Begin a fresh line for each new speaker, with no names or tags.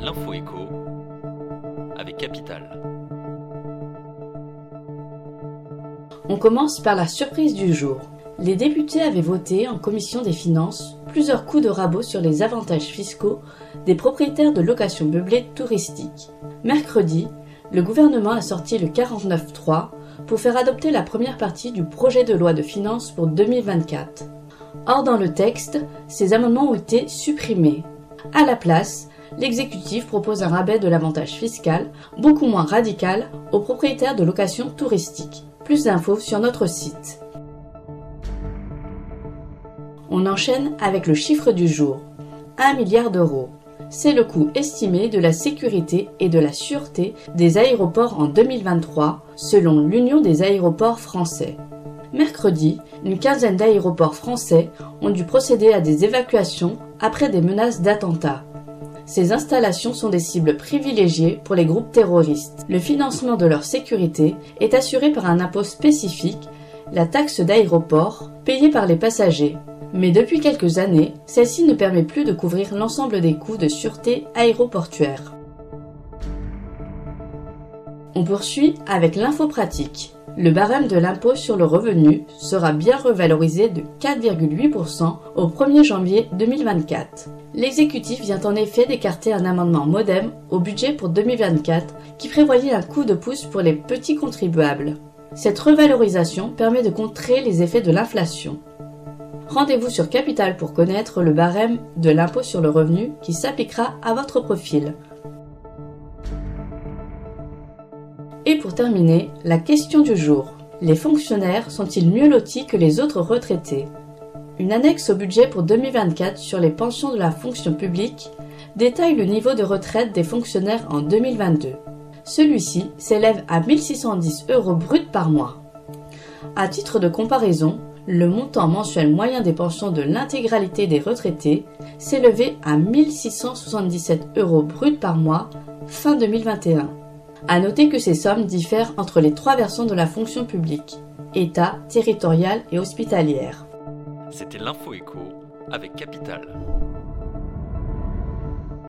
L'info écho avec Capital.
On commence par la surprise du jour. Les députés avaient voté en commission des finances plusieurs coups de rabot sur les avantages fiscaux des propriétaires de locations meublées touristiques. Mercredi, le gouvernement a sorti le 49.3 pour faire adopter la première partie du projet de loi de finances pour 2024. Or, dans le texte, ces amendements ont été supprimés. À la place, l'exécutif propose un rabais de l'avantage fiscal beaucoup moins radical aux propriétaires de locations touristiques. Plus d'infos sur notre site. On enchaîne avec le chiffre du jour. 1 milliard d'euros. C'est le coût estimé de la sécurité et de la sûreté des aéroports en 2023, selon l'Union des aéroports français. Mercredi, une quinzaine d'aéroports français ont dû procéder à des évacuations après des menaces d'attentats. Ces installations sont des cibles privilégiées pour les groupes terroristes. Le financement de leur sécurité est assuré par un impôt spécifique, la taxe d'aéroport, payée par les passagers. Mais depuis quelques années, celle-ci ne permet plus de couvrir l'ensemble des coûts de sûreté aéroportuaire. On poursuit avec l'info pratique. Le barème de l'impôt sur le revenu sera bien revalorisé de 4,8% au 1er janvier 2024. L'exécutif vient en effet d'écarter un amendement modem au budget pour 2024 qui prévoyait un coup de pouce pour les petits contribuables. Cette revalorisation permet de contrer les effets de l'inflation. Rendez-vous sur Capital pour connaître le barème de l'impôt sur le revenu qui s'appliquera à votre profil. Et pour terminer, la question du jour. Les fonctionnaires sont-ils mieux lotis que les autres retraités? Une annexe au budget pour 2024 sur les pensions de la fonction publique détaille le niveau de retraite des fonctionnaires en 2022. Celui-ci s'élève à 1610 euros bruts par mois. À titre de comparaison, le montant mensuel moyen des pensions de l'intégralité des retraités s'élevait à 1677 euros bruts par mois fin 2021. À noter que ces sommes diffèrent entre les trois versions de la fonction publique État, territoriale et hospitalière.
C'était l'info avec Capital.